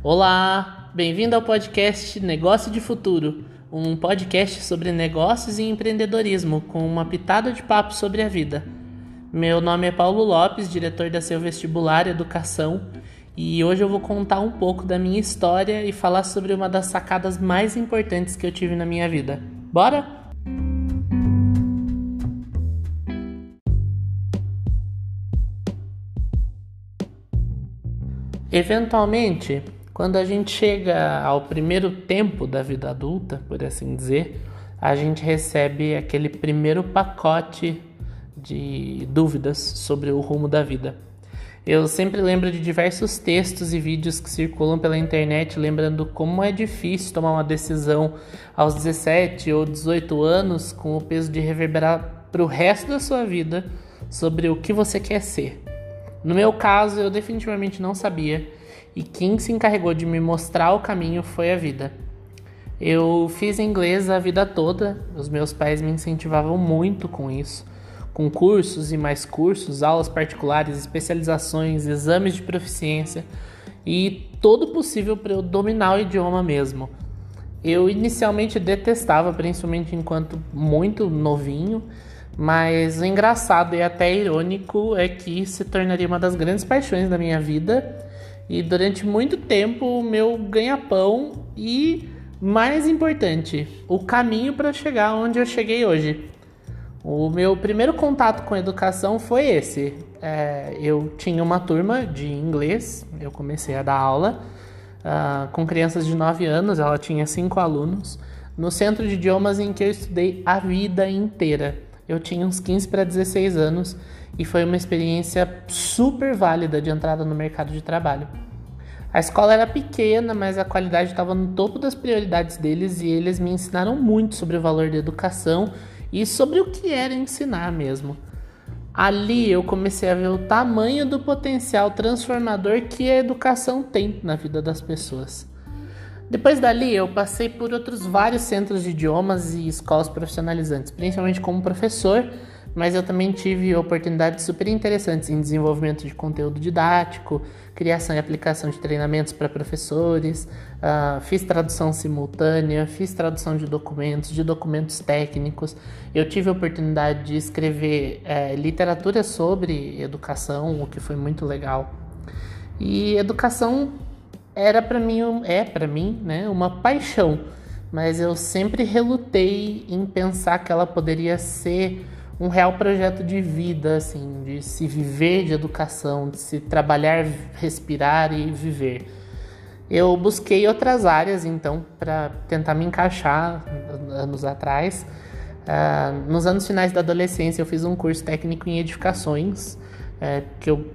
Olá, bem-vindo ao podcast Negócio de Futuro, um podcast sobre negócios e empreendedorismo com uma pitada de papo sobre a vida. Meu nome é Paulo Lopes, diretor da Seu Vestibular Educação, e hoje eu vou contar um pouco da minha história e falar sobre uma das sacadas mais importantes que eu tive na minha vida. Bora? Eventualmente, quando a gente chega ao primeiro tempo da vida adulta, por assim dizer, a gente recebe aquele primeiro pacote de dúvidas sobre o rumo da vida. Eu sempre lembro de diversos textos e vídeos que circulam pela internet lembrando como é difícil tomar uma decisão aos 17 ou 18 anos com o peso de reverberar para o resto da sua vida sobre o que você quer ser. No meu caso, eu definitivamente não sabia, e quem se encarregou de me mostrar o caminho foi a vida. Eu fiz inglês a vida toda, os meus pais me incentivavam muito com isso, com cursos e mais cursos, aulas particulares, especializações, exames de proficiência e todo possível para eu dominar o idioma mesmo. Eu inicialmente detestava, principalmente enquanto muito novinho, mas o engraçado e até irônico é que se tornaria uma das grandes paixões da minha vida e durante muito tempo o meu ganha-pão e, mais importante, o caminho para chegar onde eu cheguei hoje. O meu primeiro contato com educação foi esse. É, eu tinha uma turma de inglês, eu comecei a dar aula uh, com crianças de 9 anos, ela tinha 5 alunos, no centro de idiomas em que eu estudei a vida inteira. Eu tinha uns 15 para 16 anos e foi uma experiência super válida de entrada no mercado de trabalho. A escola era pequena, mas a qualidade estava no topo das prioridades deles e eles me ensinaram muito sobre o valor da educação e sobre o que era ensinar mesmo. Ali eu comecei a ver o tamanho do potencial transformador que a educação tem na vida das pessoas. Depois dali, eu passei por outros vários centros de idiomas e escolas profissionalizantes, principalmente como professor, mas eu também tive oportunidades super interessantes em desenvolvimento de conteúdo didático, criação e aplicação de treinamentos para professores, uh, fiz tradução simultânea, fiz tradução de documentos, de documentos técnicos. Eu tive a oportunidade de escrever é, literatura sobre educação, o que foi muito legal. E educação era para mim é para mim, né, uma paixão, mas eu sempre relutei em pensar que ela poderia ser um real projeto de vida, assim, de se viver de educação, de se trabalhar, respirar e viver. Eu busquei outras áreas, então, para tentar me encaixar anos atrás. Uh, nos anos finais da adolescência, eu fiz um curso técnico em edificações, uh, que eu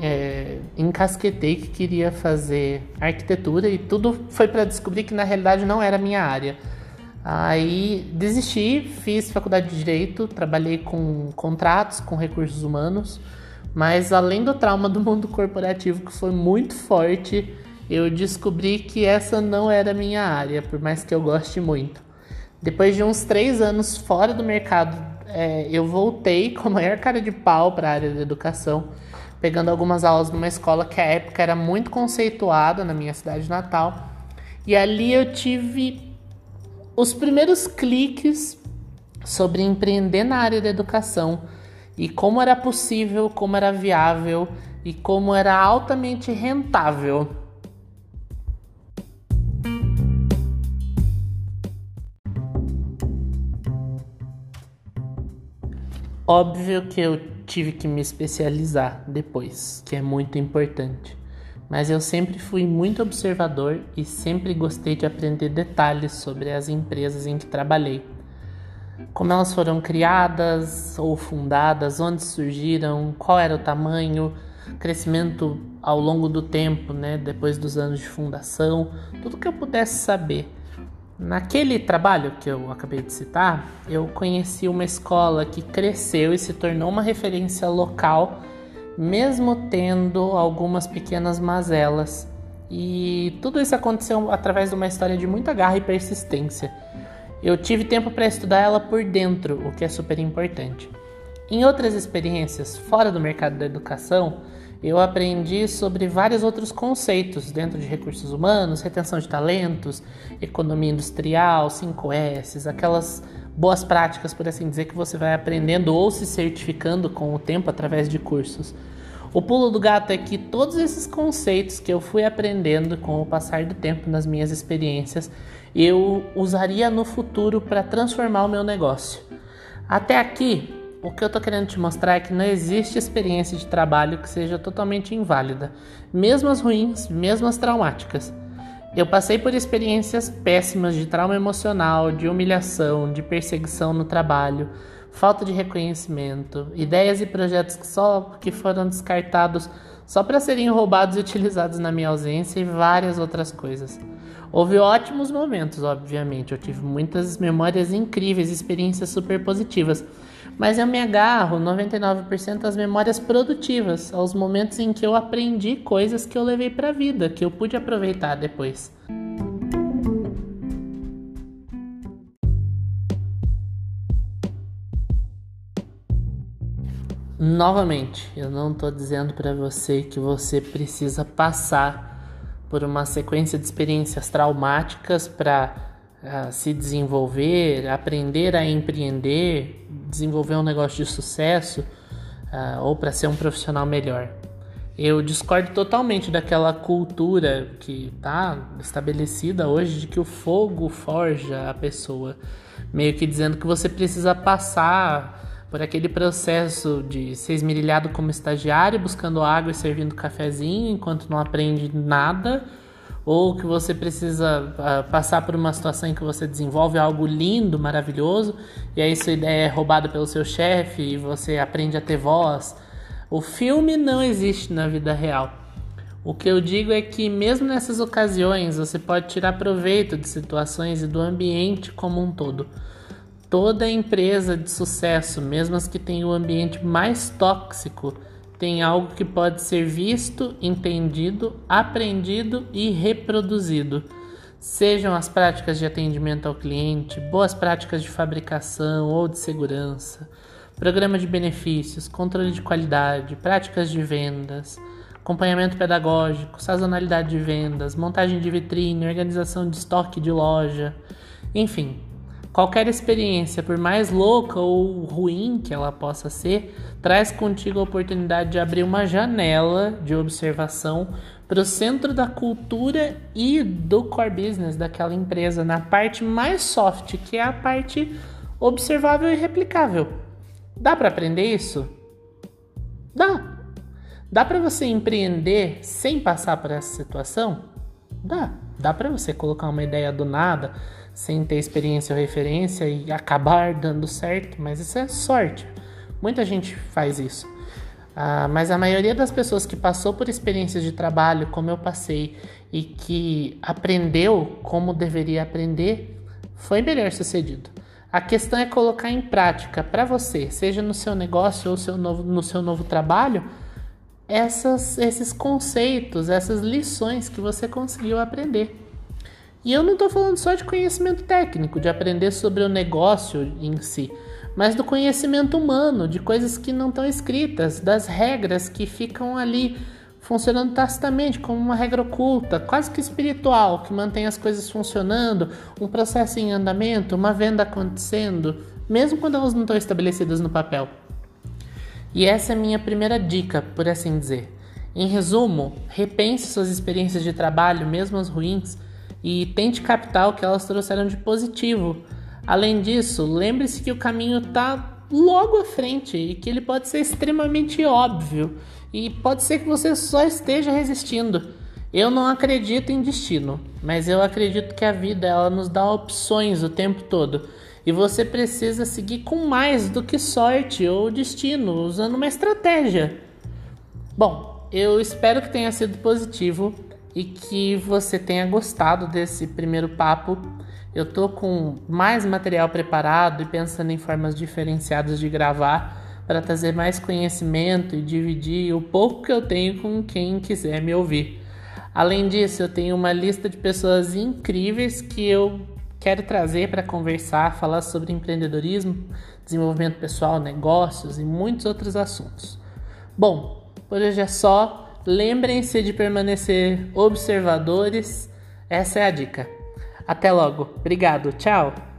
é, encasquetei que queria fazer arquitetura e tudo foi para descobrir que na realidade não era minha área. Aí desisti, fiz faculdade de direito, trabalhei com contratos, com recursos humanos, mas além do trauma do mundo corporativo que foi muito forte, eu descobri que essa não era minha área, por mais que eu goste muito. Depois de uns três anos fora do mercado, é, eu voltei com a maior cara de pau para a área da educação pegando algumas aulas numa escola que à época era muito conceituada na minha cidade natal. E ali eu tive os primeiros cliques sobre empreender na área da educação e como era possível, como era viável e como era altamente rentável. Óbvio que eu tive que me especializar depois, que é muito importante. Mas eu sempre fui muito observador e sempre gostei de aprender detalhes sobre as empresas em que trabalhei. Como elas foram criadas ou fundadas, onde surgiram, qual era o tamanho, crescimento ao longo do tempo, né, depois dos anos de fundação, tudo que eu pudesse saber Naquele trabalho que eu acabei de citar, eu conheci uma escola que cresceu e se tornou uma referência local, mesmo tendo algumas pequenas mazelas. E tudo isso aconteceu através de uma história de muita garra e persistência. Eu tive tempo para estudar ela por dentro, o que é super importante. Em outras experiências fora do mercado da educação, eu aprendi sobre vários outros conceitos dentro de recursos humanos, retenção de talentos, economia industrial, 5S, aquelas boas práticas, por assim dizer, que você vai aprendendo ou se certificando com o tempo através de cursos. O pulo do gato é que todos esses conceitos que eu fui aprendendo com o passar do tempo nas minhas experiências, eu usaria no futuro para transformar o meu negócio. Até aqui, o que eu estou querendo te mostrar é que não existe experiência de trabalho que seja totalmente inválida, mesmo as ruins, mesmo as traumáticas. Eu passei por experiências péssimas de trauma emocional, de humilhação, de perseguição no trabalho, falta de reconhecimento, ideias e projetos que só que foram descartados só para serem roubados e utilizados na minha ausência e várias outras coisas. Houve ótimos momentos, obviamente. Eu tive muitas memórias incríveis, experiências super positivas mas eu me agarro 99% às memórias produtivas, aos momentos em que eu aprendi coisas que eu levei para a vida, que eu pude aproveitar depois. Novamente, eu não estou dizendo para você que você precisa passar por uma sequência de experiências traumáticas para se desenvolver, aprender a empreender, desenvolver um negócio de sucesso uh, ou para ser um profissional melhor. Eu discordo totalmente daquela cultura que está estabelecida hoje de que o fogo forja a pessoa, meio que dizendo que você precisa passar por aquele processo de ser esmerilhado como estagiário, buscando água e servindo cafezinho enquanto não aprende nada ou que você precisa uh, passar por uma situação em que você desenvolve algo lindo, maravilhoso, e aí sua ideia é roubada pelo seu chefe e você aprende a ter voz. O filme não existe na vida real. O que eu digo é que, mesmo nessas ocasiões, você pode tirar proveito de situações e do ambiente como um todo. Toda empresa de sucesso, mesmo as que têm o ambiente mais tóxico, tem algo que pode ser visto, entendido, aprendido e reproduzido. Sejam as práticas de atendimento ao cliente, boas práticas de fabricação ou de segurança, programa de benefícios, controle de qualidade, práticas de vendas, acompanhamento pedagógico, sazonalidade de vendas, montagem de vitrine, organização de estoque de loja, enfim, Qualquer experiência, por mais louca ou ruim que ela possa ser, traz contigo a oportunidade de abrir uma janela de observação para o centro da cultura e do core business daquela empresa, na parte mais soft, que é a parte observável e replicável. Dá para aprender isso? Dá. Dá para você empreender sem passar por essa situação? Dá. Dá para você colocar uma ideia do nada sem ter experiência ou referência e acabar dando certo, mas isso é sorte. Muita gente faz isso. Ah, mas a maioria das pessoas que passou por experiências de trabalho, como eu passei, e que aprendeu como deveria aprender, foi melhor sucedido. A questão é colocar em prática para você, seja no seu negócio ou seu novo, no seu novo trabalho, essas, esses conceitos, essas lições que você conseguiu aprender. E eu não estou falando só de conhecimento técnico, de aprender sobre o negócio em si, mas do conhecimento humano, de coisas que não estão escritas, das regras que ficam ali funcionando tacitamente, como uma regra oculta, quase que espiritual, que mantém as coisas funcionando, um processo em andamento, uma venda acontecendo, mesmo quando elas não estão estabelecidas no papel. E essa é a minha primeira dica, por assim dizer. Em resumo, repense suas experiências de trabalho, mesmo as ruins e tente captar o que elas trouxeram de positivo. Além disso, lembre-se que o caminho está logo à frente e que ele pode ser extremamente óbvio e pode ser que você só esteja resistindo. Eu não acredito em destino, mas eu acredito que a vida ela nos dá opções o tempo todo. E você precisa seguir com mais do que sorte ou destino, usando uma estratégia. Bom, eu espero que tenha sido positivo e que você tenha gostado desse primeiro papo. Eu tô com mais material preparado e pensando em formas diferenciadas de gravar para trazer mais conhecimento e dividir o pouco que eu tenho com quem quiser me ouvir. Além disso, eu tenho uma lista de pessoas incríveis que eu quero trazer para conversar, falar sobre empreendedorismo, desenvolvimento pessoal, negócios e muitos outros assuntos. Bom, Por hoje é só. Lembrem-se de permanecer observadores. Essa é a dica. Até logo. Obrigado. Tchau.